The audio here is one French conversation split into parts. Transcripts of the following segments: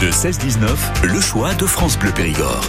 De 16-19, le choix de France Bleu Périgord.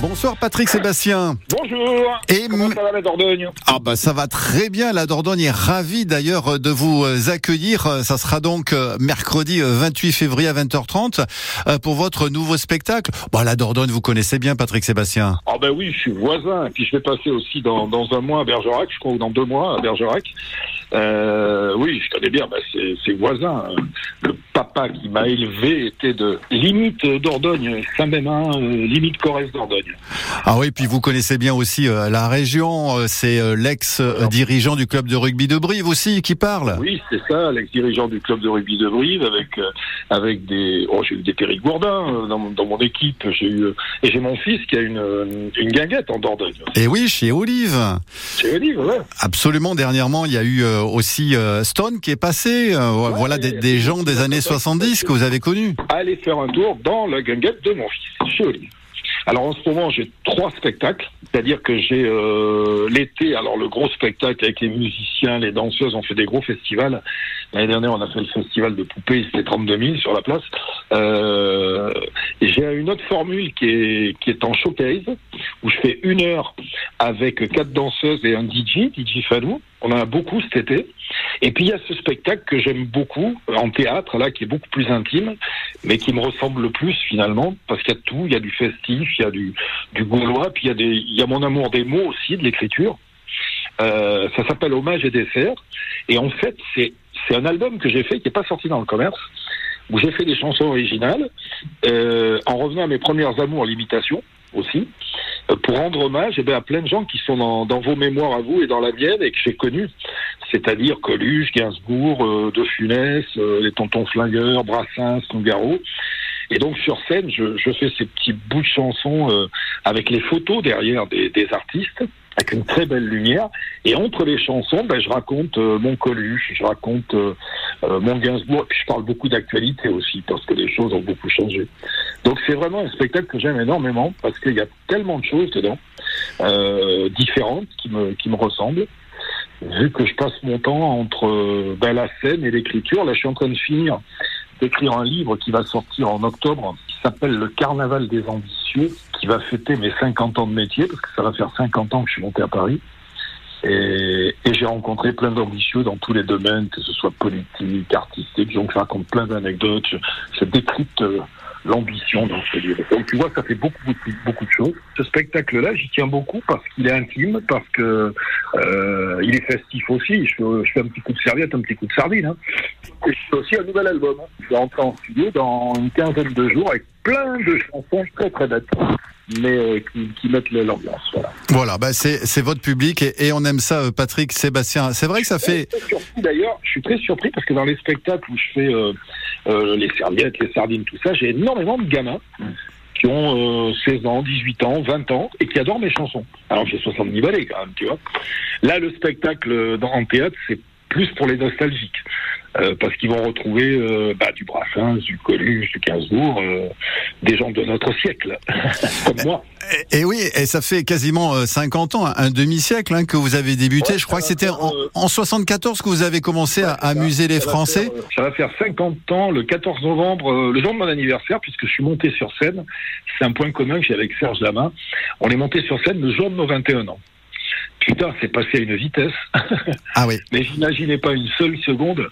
Bonsoir Patrick Sébastien. Bonjour. Et Comment ça va la Dordogne? Ah bah ça va très bien, la Dordogne est ravie d'ailleurs de vous euh, accueillir. Euh, Ça sera donc euh, mercredi euh, 28 février à 20h30 euh, pour votre nouveau spectacle. Bah la Dordogne, vous connaissez bien Patrick Sébastien. Ah ben oui, je suis voisin. Et puis je vais passer aussi dans, dans un mois à Bergerac, je crois, ou dans deux mois à Bergerac. Euh, oui, je connais bien, bah, c'est c'est voisin. Le papa qui m'a élevé était de limite Dordogne, Saint-Bénin, euh, limite Corrèze-Dordogne. Ah oui, puis vous connaissez bien aussi euh, la région, c'est euh, l'ex-dirigeant du club de rugby de Brive aussi qui parle. Oui, c'est ça, l'ex-dirigeant du club de rugby de Brive, avec avec des, oh, j'ai eu des Périgourdins dans, mon- dans mon équipe. J'ai eu et j'ai mon fils qui a une une guinguette en Dordogne. Et oui, chez Olive. C'est Olive, ouais. Absolument, dernièrement, il y a eu aussi euh, Stone qui est passé. Euh, voilà des, des gens des années 70 que vous avez connus. aller faire un tour dans la guinguette de mon fils, chez. Alors en ce moment, j'ai trois spectacles, c'est-à-dire que j'ai euh, l'été, alors le gros spectacle avec les musiciens, les danseuses, on fait des gros festivals. L'année dernière, on a fait le festival de poupées, c'était 32 000 sur la place. Euh, j'ai une autre formule qui est, qui est en showcase, où je fais une heure avec quatre danseuses et un DJ, DJ Fadou. On en a beaucoup cet été. Et puis il y a ce spectacle que j'aime beaucoup en théâtre, là, qui est beaucoup plus intime, mais qui me ressemble le plus finalement, parce qu'il y a tout, il y a du festif, il y a du, du gaulois, puis il y a des, il y a mon amour des mots aussi, de l'écriture. Euh, ça s'appelle Hommage et dessert, et en fait c'est c'est un album que j'ai fait qui n'est pas sorti dans le commerce, où j'ai fait des chansons originales, euh, en revenant à mes premières amours, l'imitation aussi, euh, pour rendre hommage eh ben, à plein de gens qui sont dans, dans vos mémoires à vous et dans la mienne et que j'ai connus c'est-à-dire Coluche, Gainsbourg, euh, De Funès, euh, les Tontons Flingueurs, Brassens, Nougaro. Et donc sur scène, je, je fais ces petits bouts de chansons euh, avec les photos derrière des, des artistes, avec une très belle lumière. Et entre les chansons, ben, je raconte euh, mon Coluche, je raconte euh, euh, mon Gainsbourg, puis je parle beaucoup d'actualité aussi, parce que les choses ont beaucoup changé. Donc c'est vraiment un spectacle que j'aime énormément, parce qu'il y a tellement de choses dedans, euh, différentes, qui me, qui me ressemblent vu que je passe mon temps entre euh, ben, la scène et l'écriture, là je suis en train de finir d'écrire un livre qui va sortir en octobre, qui s'appelle Le Carnaval des ambitieux, qui va fêter mes 50 ans de métier, parce que ça va faire 50 ans que je suis monté à Paris. Et, j'ai rencontré plein d'ambitieux dans tous les domaines, que ce soit politique, artistique, donc je raconte plein d'anecdotes, je, je décrypte euh, l'ambition dans ce livre. Donc tu vois, ça fait beaucoup, beaucoup, beaucoup de choses. Ce spectacle-là, j'y tiens beaucoup parce qu'il est intime, parce que euh, il est festif aussi. Je, fais- je fais un petit coup de serviette, un petit coup de sardine. Hein. Et je fais aussi un nouvel album. Je vais rentrer en studio dans une quinzaine de jours avec plein de chansons très très bêtes, mais euh, qui, qui mettent l'ambiance. Voilà. Voilà, bah c'est c'est votre public et, et on aime ça, euh, Patrick Sébastien. C'est vrai que ça fait. Je suis très surpris d'ailleurs, je suis très surpris parce que dans les spectacles où je fais euh, euh, les serviettes, les sardines, tout ça, j'ai énormément de gamins qui ont euh, 16 ans, 18 ans, 20 ans et qui adorent mes chansons. Alors j'ai 70 balais quand même, tu vois. Là, le spectacle euh, dans, en théâtre, c'est plus pour les nostalgiques. Euh, parce qu'ils vont retrouver euh, bah, du Brassens, du Coluche, du Gainsbourg, euh, des gens de notre siècle, comme moi. Et, et oui, et ça fait quasiment euh, 50 ans, un demi-siècle hein, que vous avez débuté. Ouais, Je crois que c'était en, euh, en 74 que vous avez commencé à amuser les Ça va Français. faire, euh, ça va faire 50 ans, le 14 novembre, euh, le jour de mon anniversaire, puisque je suis monté sur scène. C'est un point commun que j'ai avec Serge Lama. On est monté sur scène le jour de nos 21 ans. Putain, c'est passé à une vitesse. Ah oui. Mais j'imaginais pas une seule seconde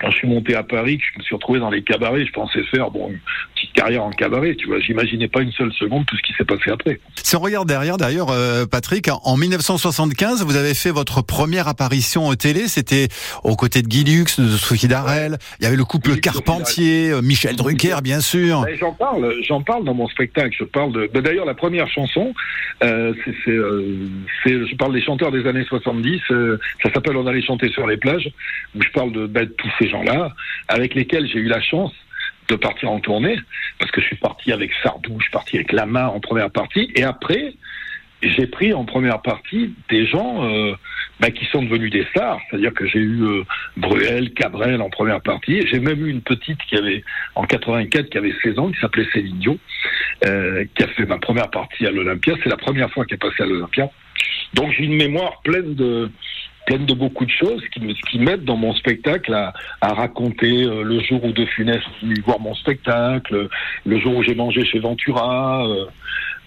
quand je suis monté à Paris, que je me suis retrouvé dans les cabarets. Je pensais faire bon une petite carrière en cabaret, tu vois. J'imaginais pas une seule seconde tout ce qui s'est passé après. Si on regarde derrière, d'ailleurs, euh, Patrick, en 1975, vous avez fait votre première apparition au télé. C'était aux côtés de Guy Lux, de Sophie Darel. Il y avait le couple Lux, Carpentier, euh, Michel Drucker, bien sûr. J'en parle, j'en parle dans mon spectacle. Je parle de. ben D'ailleurs, la première chanson, euh, c'est, euh, je parle des chanteurs des années 70. euh, ça s'appelle On allait chanter sur les plages, où je parle de, ben, de tous gens-là, avec lesquels j'ai eu la chance de partir en tournée, parce que je suis parti avec Sardou, je suis parti avec Lama en première partie, et après, j'ai pris en première partie des gens euh, bah, qui sont devenus des stars. C'est-à-dire que j'ai eu euh, Bruel, Cabrel en première partie. J'ai même eu une petite qui avait, en 84, qui avait 16 ans, qui s'appelait Céline Dion, euh, qui a fait ma première partie à l'Olympia. C'est la première fois qu'elle est passée à l'Olympia. Donc j'ai une mémoire pleine de pleine de beaucoup de choses qui me, qui m'aident dans mon spectacle à, à raconter euh, le jour où De Funès est venu voir mon spectacle, le jour où j'ai mangé chez Ventura. euh.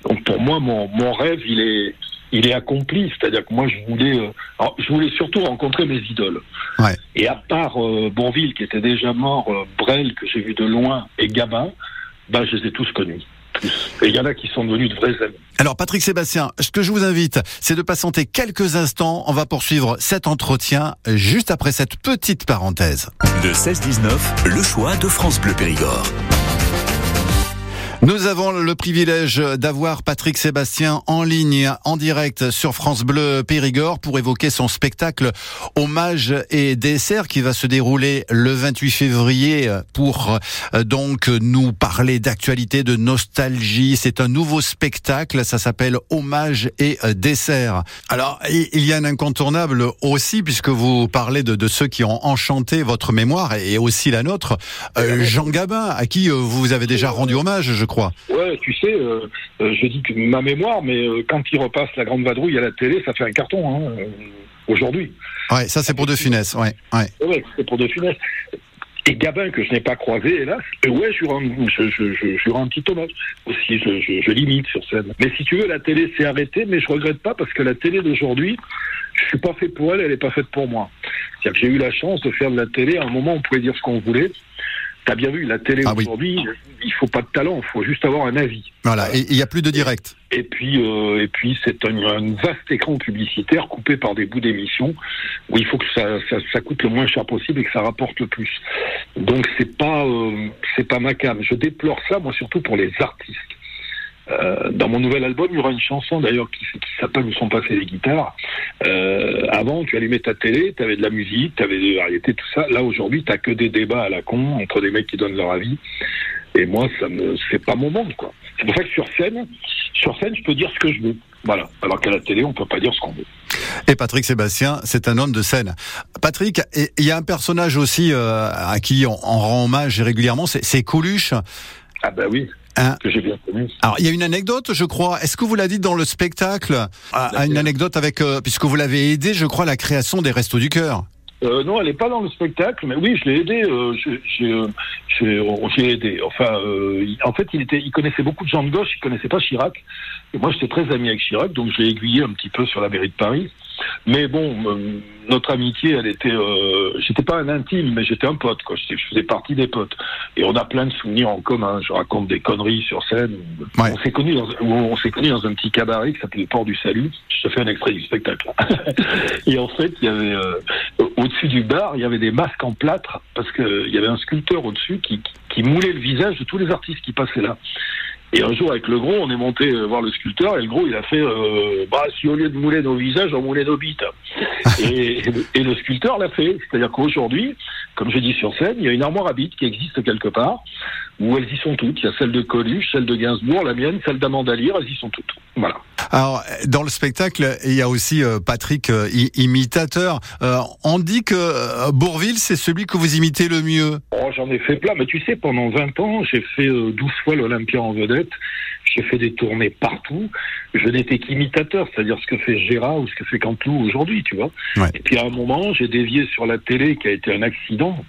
donc pour moi, mon, mon rêve, il est, il est accompli. C'est-à-dire que moi, je voulais, euh, alors, je voulais surtout rencontrer mes idoles. Ouais. Et à part euh, Bourville, qui était déjà mort, euh, Brel, que j'ai vu de loin, et Gabin, bah, je les ai tous connus. Et il y en a qui sont devenus de vrais amis. Alors Patrick Sébastien, ce que je vous invite, c'est de patienter quelques instants. On va poursuivre cet entretien juste après cette petite parenthèse. De 16-19, le choix de France Bleu Périgord. Nous avons le privilège d'avoir Patrick Sébastien en ligne, en direct sur France Bleu Périgord pour évoquer son spectacle Hommage et dessert qui va se dérouler le 28 février pour euh, donc nous parler d'actualité, de nostalgie. C'est un nouveau spectacle, ça s'appelle Hommage et euh, dessert. Alors, il y a un incontournable aussi puisque vous parlez de, ceux qui ont enchanté votre mémoire et aussi la nôtre. Euh, Jean Gabin, à qui vous avez déjà rendu hommage, crois. Ouais, tu sais, euh, euh, je dis que ma mémoire, mais euh, quand il repasse la grande vadrouille à la télé, ça fait un carton, hein, aujourd'hui. Ouais, ça c'est pour De Funès, ouais, ouais. Ouais, c'est pour De Funès. Et Gabin, que je n'ai pas croisé, hélas, ouais, je lui rends, je, je, je, je lui rends un petit hommage. Aussi, je, limite sur scène. Mais si tu veux, la télé s'est arrêtée, mais je regrette pas parce que la télé d'aujourd'hui, je suis pas fait pour elle, elle est pas faite pour moi. C'est-à-dire que j'ai eu la chance de faire de la télé à un moment où on pouvait dire ce qu'on voulait. T'as bien vu, la télé Ah oui. Il faut pas de talent, il faut juste avoir un avis. Voilà, et il n'y a plus de direct. Et puis, euh, et puis c'est un, un vaste écran publicitaire coupé par des bouts d'émissions où il faut que ça, ça, ça coûte le moins cher possible et que ça rapporte le plus. Donc c'est pas, euh, c'est pas ma cam. Je déplore ça, moi surtout pour les artistes. Euh, dans mon nouvel album, il y aura une chanson d'ailleurs qui, qui s'appelle Où sont passées les guitares. Euh, avant, tu allumais ta télé, tu avais de la musique, tu avais des variétés, tout ça. Là aujourd'hui, t'as que des débats à la con entre des mecs qui donnent leur avis. Et moi, ça me, c'est pas mon monde, quoi. C'est pour ça que sur scène, sur scène, je peux dire ce que je veux. Voilà. Alors qu'à la télé, on peut pas dire ce qu'on veut. Et Patrick Sébastien, c'est un homme de scène. Patrick, il y a un personnage aussi euh, à qui on, on rend hommage régulièrement, c'est c'est Coluche. Ah ben oui, Hein que j'ai bien connu. Alors, il y a une anecdote, je crois. Est-ce que vous l'avez dit dans le spectacle? Ah, Une anecdote avec, euh, puisque vous l'avez aidé, je crois, à la création des Restos du Cœur. Euh, non, elle n'est pas dans le spectacle, mais oui, je l'ai aidé. Euh, j'ai- aidé. Enfin, euh, il- en fait, il était, il connaissait beaucoup de gens de gauche, il connaissait pas Chirac. Et moi, j'étais très ami avec Chirac, donc je l'ai aiguillé un petit peu sur la mairie de Paris. Mais bon, euh, notre amitié, elle était, euh, j'étais pas un intime, mais j'étais un pote, quoi. Je faisais partie des potes. Et on a plein de souvenirs en commun. Je raconte des conneries sur scène. Ouais. On s'est connus dans, on s'est connus dans un petit cabaret qui s'appelait le Port du Salut. Je te fais un extrait du spectacle. Et en fait, il y avait euh, au-dessus du bar, il y avait des masques en plâtre parce que il y avait un sculpteur au-dessus qui, qui moulait le visage de tous les artistes qui passaient là. Et un jour, avec le gros, on est monté euh, voir le sculpteur et le gros, il a fait euh, bah si au lieu de mouler nos visages, on moulait nos bites. et, et le sculpteur l'a fait. C'est-à-dire qu'aujourd'hui, comme j'ai dit sur scène, il y a une armoire à qui existe quelque part où elles y sont toutes. Il y a celle de Coluche, celle de Gainsbourg, la mienne, celle d'Amanda Lear, elles y sont toutes. Voilà. Alors, dans le spectacle, il y a aussi euh, Patrick, euh, imitateur. Euh, on dit que Bourville, c'est celui que vous imitez le mieux. Oh, j'en ai fait plein, mais tu sais, pendant 20 ans, j'ai fait euh, 12 fois l'Olympia en vedette. J'ai fait des tournées partout. Je n'étais qu'imitateur, c'est-à-dire ce que fait Gérard ou ce que fait Cantou aujourd'hui, tu vois. Ouais. Et puis à un moment, j'ai dévié sur la télé qui a été un accident.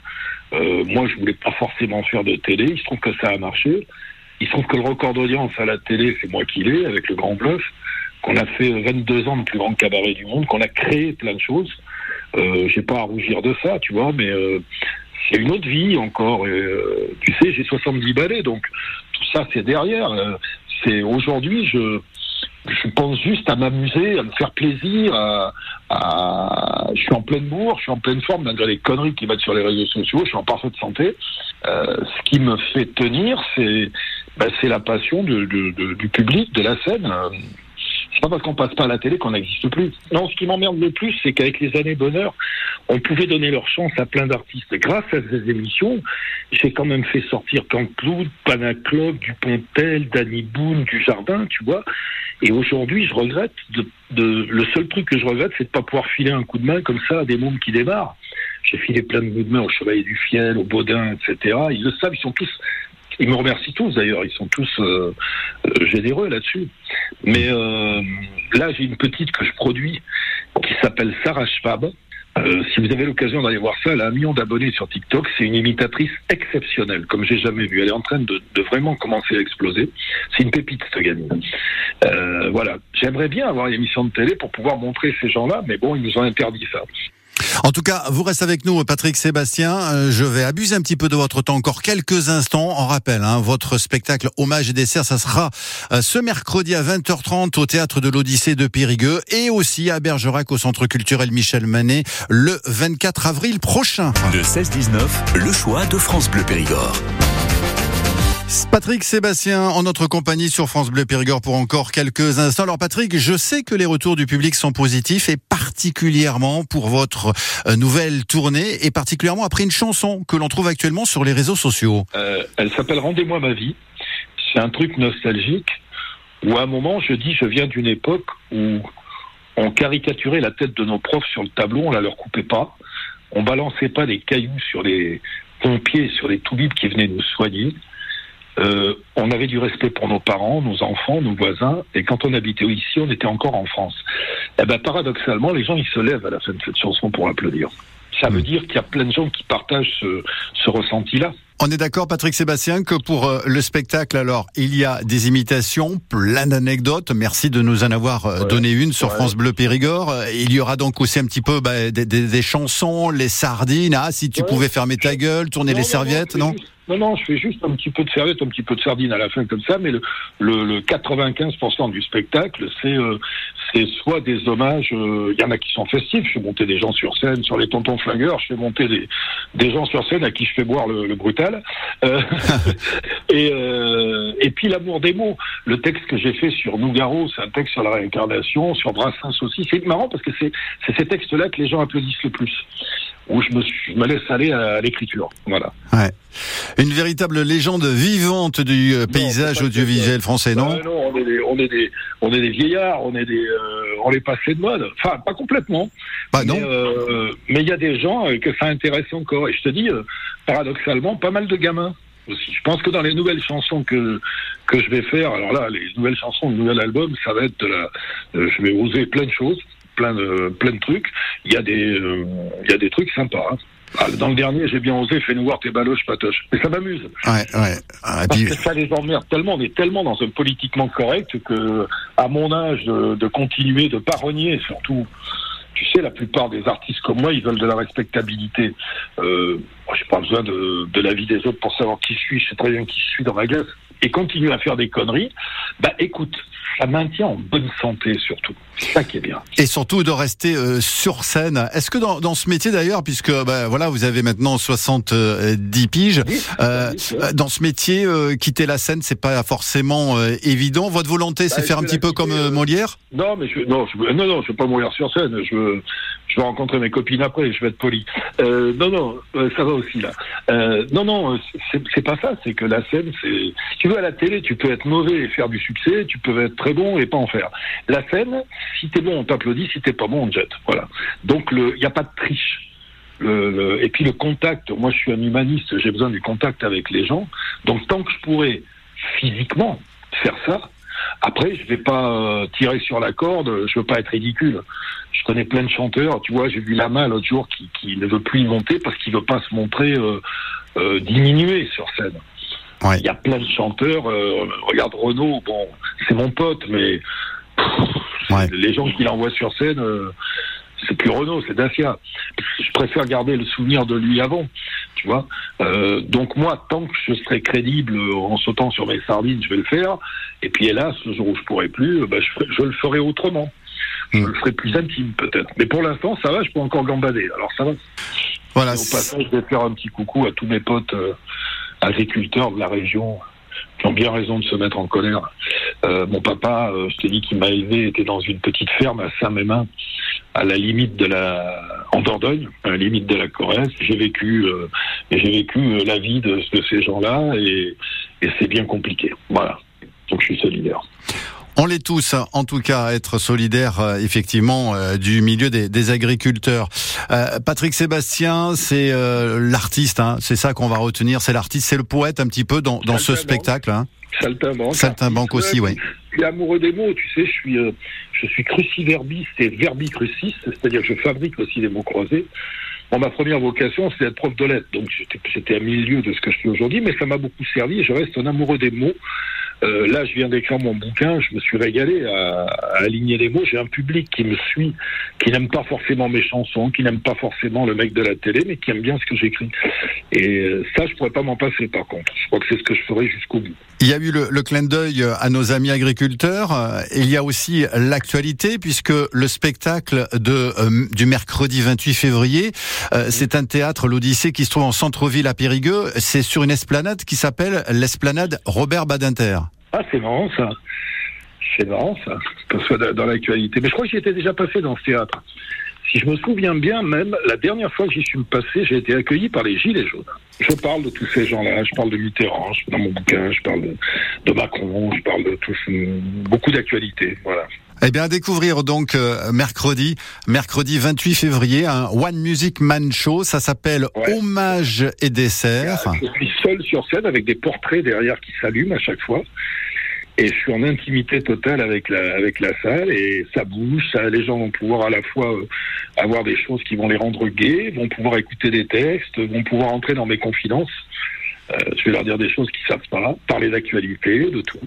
Euh, moi, je voulais pas forcément faire de télé. Il se trouve que ça a marché. Il se trouve que le record d'audience à la télé, c'est moi qui l'ai, avec le Grand Bluff, qu'on a fait 22 ans de plus grand cabaret du monde, qu'on a créé plein de choses. Euh, j'ai pas à rougir de ça, tu vois, mais euh, c'est une autre vie encore. Et, euh, tu sais, j'ai 70 balais, donc tout ça, c'est derrière. C'est aujourd'hui, je, je pense juste à m'amuser, à me faire plaisir. À, je suis en pleine bourre, je suis en pleine forme, malgré les conneries qui mettent sur les réseaux sociaux. Je suis en parfaite santé. Euh, ce qui me fait tenir, c'est ben, la passion du public, de la scène. Pas parce qu'on passe pas à la télé qu'on n'existe plus. Non, ce qui m'emmerde le plus, c'est qu'avec les années bonheur, on pouvait donner leur chance à plein d'artistes. Grâce à ces émissions, j'ai quand même fait sortir Canteloup, Panacloc, Dupontel, Danny Boone, du Jardin, tu vois. Et aujourd'hui, je regrette le seul truc que je regrette, c'est de pas pouvoir filer un coup de main comme ça à des mômes qui démarrent. J'ai filé plein de coups de main au Chevalier du Fiel, au Baudin, etc. Ils le savent, ils sont tous, ils me remercient tous d'ailleurs, ils sont tous euh, euh, généreux là-dessus. Mais euh, là, j'ai une petite que je produis qui s'appelle Sarah Schwab. Euh, si vous avez l'occasion d'aller voir ça, elle a un million d'abonnés sur TikTok. C'est une imitatrice exceptionnelle, comme j'ai jamais vu. Elle est en train de, de vraiment commencer à exploser. C'est une pépite, cette gamine. Euh, voilà. J'aimerais bien avoir une émission de télé pour pouvoir montrer ces gens-là, mais bon, ils nous ont interdit ça. En tout cas, vous restez avec nous, Patrick Sébastien. Euh, je vais abuser un petit peu de votre temps encore quelques instants. En rappel, hein, votre spectacle Hommage et dessert, ça sera euh, ce mercredi à 20h30 au théâtre de l'Odyssée de Périgueux et aussi à Bergerac au centre culturel Michel Manet le 24 avril prochain. De 16-19, le choix de France Bleu Périgord. Patrick Sébastien en notre compagnie sur France Bleu Périgord pour encore quelques instants. Alors Patrick, je sais que les retours du public sont positifs et particulièrement pour votre euh, nouvelle tournée et particulièrement après une chanson que l'on trouve actuellement sur les réseaux sociaux. Euh, elle s'appelle Rendez-moi ma vie. C'est un truc nostalgique où à un moment je dis je viens d'une époque où on caricaturait la tête de nos profs sur le tableau, on la leur coupait pas, on balançait pas des cailloux sur les pompiers, sur les toubibs qui venaient nous soigner. Euh, on avait du respect pour nos parents, nos enfants, nos voisins, et quand on habitait ici, on était encore en France. Eh ben, paradoxalement, les gens, ils se lèvent à la fin de cette chanson pour applaudir. Ça veut dire qu'il y a plein de gens qui partagent ce, ce ressenti-là. On est d'accord, Patrick Sébastien, que pour euh, le spectacle, alors, il y a des imitations, plein d'anecdotes. Merci de nous en avoir euh, Ouais, donné une sur ouais. France Bleu Périgord. Euh, Il y aura donc aussi un petit peu bah, des, des- des chansons, les sardines. Ah, si tu Ouais. pouvais fermer ta gueule, tourner Non, les non, serviettes, non Non, non, je fais juste un petit peu de serviette, un petit peu de sardine à la fin comme ça, mais le, le, le 95% du spectacle, c'est euh, soit des hommages, euh, il y en a qui sont festifs, je fais monter des gens sur scène, sur les tontons flingueurs, je fais monter des, des gens sur scène à qui je fais boire le, le brutal, Euh, et, euh, et puis l'amour des mots, le texte que j'ai fait sur Nougaro, c'est un texte sur la réincarnation, sur Brassens aussi, c'est marrant parce que c'est ces textes-là que les gens applaudissent le plus, où je me, suis- je me laisse aller à, à l'écriture, voilà. Ouais. Une véritable légende vivante du euh, paysage audiovisuel français, non Ouais, non, on est des, on est des, on est des vieillards, on est des, on est passé de mode. Enfin, pas complètement. Bah. Mais il y a des gens que ça intéresse encore. Et je te dis, paradoxalement, pas mal de gamins aussi. Je pense que dans les nouvelles chansons que que je vais faire, alors là, les nouvelles chansons, le nouvel album, ça va être de la, euh, je vais oser plein de choses, plein de plein de trucs. Il y a des, euh, il y a des trucs sympas. hein. Ah, Dans le dernier, j'ai bien osé, fais-nous voir tes baloches patoches. Mais ça m'amuse. Ouais, ouais. Ah, Parce que ça les emmerde tellement, on est tellement dans un politiquement correct que, à mon âge, de, de continuer de pas renier, surtout. Tu sais, la plupart des artistes comme moi, ils veulent de la respectabilité. Euh, moi, j'ai pas besoin de, l'avis des autres pour savoir qui je suis. Je sais très bien qui je suis dans ma gueule. Et continuer à faire des conneries, bah écoute, ça maintient en bonne santé surtout. C'est ça qui est bien. et surtout de rester euh, sur scène. Est-ce que dans, dans ce métier d'ailleurs, puisque bah, voilà, vous avez maintenant 70 piges, euh, dans ce métier, euh, quitter la scène, c'est pas forcément euh, évident. Votre volonté, c'est Bah, faire un petit peu quitter, comme euh, euh, Molière? Non, mais je, non, je, non, non, je veux pas mourir sur scène. Je veux, je veux rencontrer mes copines après. Je vais être poli. Euh, non, non, euh, ça va aussi là. Euh, non, non, c'est pas ça. C'est que la scène, c'est. Tu veux à la télé, tu peux être mauvais et faire du succès. Tu peux être très bon et pas en faire. La scène, si t'es bon, on t'applaudit. Si t'es pas bon, on te jette. Voilà. Donc il y a pas de triche. Et puis le contact. Moi, je suis un humaniste. J'ai besoin du contact avec les gens. Donc tant que je pourrais physiquement faire ça, après, je vais pas euh, tirer sur la corde, je veux pas être ridicule. Je connais plein de chanteurs, tu vois, j'ai vu Lama l'autre jour qui, qui ne veut plus y monter parce qu'il veut pas se montrer euh, euh, diminué sur scène. Ouais. Il y a plein de chanteurs, euh, regarde Renaud, bon, c'est mon pote, mais pff, Ouais. les gens qu'il envoie sur scène, euh, c'est plus Renaud, c'est Dacia. Je préfère garder le souvenir de lui avant, tu vois. Euh, donc moi, tant que je serai crédible en sautant sur mes sardines, je vais le faire. Et puis hélas, le jour où je pourrai plus, euh, bah, je, le ferai autrement. Je Mm. le ferai plus intime peut-être. Mais pour l'instant, ça va, je peux encore gambader. Alors ça va. Voilà. Et au passage, je vais faire un petit coucou à tous mes potes euh, agriculteurs de la région qui ont bien raison de se mettre en colère. Euh, mon papa, euh, je t'ai dit qu'il m'a élevé, était dans une petite ferme à Saint-Mémin, à la limite de la, en Dordogne, à la limite de la Corrèze. J'ai vécu, euh, j'ai vécu euh, la vie de, de ces gens-là, et, et c'est bien compliqué. Voilà. Donc je suis solidaire. On l'est tous, hein, en tout cas, à être solidaires, euh, effectivement, euh, du milieu des, des agriculteurs. Euh, Patrick Sébastien, c'est euh, l'artiste, hein, c'est ça qu'on va retenir, c'est l'artiste, c'est le poète un petit peu dans, dans ce spectacle. Hein. Saltimbanque. Saltimbanque aussi, oui. suis amoureux des mots, tu sais, je suis, euh, je suis cruciverbiste et verbicruciste, c'est-à-dire que je fabrique aussi des mots croisés. Bon, ma première vocation, c'est d'être prof de lettres, donc j'étais- à milieu de ce que je fais aujourd'hui, mais ça m'a beaucoup servi et je reste un amoureux des mots. Euh, là, je viens d'écrire mon bouquin, je me suis régalé à, à aligner les mots. J'ai un public qui me suit, qui n'aime pas forcément mes chansons, qui n'aime pas forcément le mec de la télé, mais qui aime bien ce que j'écris. Et euh, ça, je pourrais pas m'en passer, par contre. Je crois que c'est ce que je ferai jusqu'au bout. Il y a eu le, le clin d'œil à nos amis agriculteurs. euh, Il y a aussi l'actualité puisque le spectacle de, euh, du mercredi 28 février, euh, c'est un théâtre, l'Odyssée, qui se trouve en centre-ville à Périgueux. C'est sur une esplanade qui s'appelle l'esplanade Robert Badinter. Ah, c'est marrant ça. C'est marrant ça, que ce soit dans- l'actualité. Mais je crois que j'y étais déjà passé dans ce théâtre. Si je me souviens bien, même la dernière fois que j'y suis passé, j'ai été accueilli par les Gilets jaunes. Je parle de tous ces gens-là, je parle de Mitterrand, je- dans mon bouquin, je parle de, Macron, je parle de beaucoup d'actualités. Voilà. Eh bien, à découvrir donc euh, mercredi, mercredi 28 février, un One Music Man Show. Ça s'appelle Ouais. Hommage et dessert. Je suis seul sur scène avec des portraits derrière qui s'allument à chaque fois. Et je suis en intimité totale avec la, avec la salle et ça bouge. Ça, les gens vont pouvoir à la fois euh, avoir des choses qui vont les rendre gays, vont pouvoir écouter des textes, vont pouvoir entrer dans mes confidences. Euh, je vais leur dire des choses qu'ils savent pas, parler d'actualité, de tout.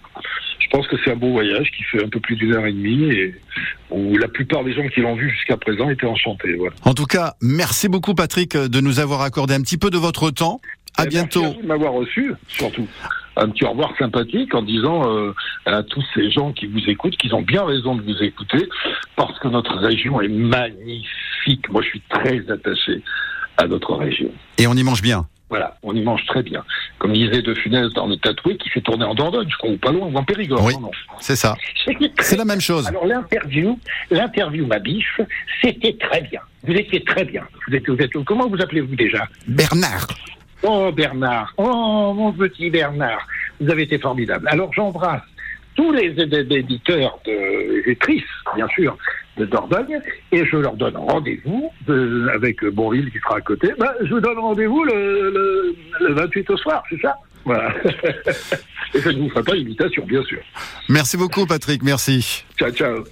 Je pense que c'est un beau voyage qui fait un peu plus d'une heure et demie et où la plupart des gens qui l'ont vu jusqu'à présent étaient enchantés. Voilà. En tout cas, merci beaucoup Patrick de nous avoir accordé un petit peu de votre temps. À Eh, merci bientôt. vous de m'avoir reçu, surtout. Un petit au revoir sympathique en disant euh, à tous ces gens qui vous écoutent qu'ils ont bien raison de vous écouter parce que notre région est magnifique. Moi, je suis très attaché à notre région. Et on y mange bien. Voilà, on y mange très bien. Comme disait De Funès dans le tatoué qui s'est tourné en Dordogne, je crois, ou pas loin, ou en Périgord. Oui. C'est ça. C'est la même chose. Alors l'interview, l'interview ma biche, c'était très bien. Vous étiez très bien. Vous êtes, vous êtes, comment vous appelez-vous déjà? Bernard. Oh Bernard, oh mon petit Bernard, vous avez été formidable. Alors j'embrasse tous les éd- éditeurs de éditrices, bien sûr, de Dordogne, et je leur donne rendez-vous de- avec Bonville qui sera à côté. Ben, je vous donne rendez-vous le, le, le 28 au soir, c'est ça? Voilà. et je ne vous ferai pas l'imitation, bien sûr. Merci beaucoup Patrick, merci. Ciao, ciao.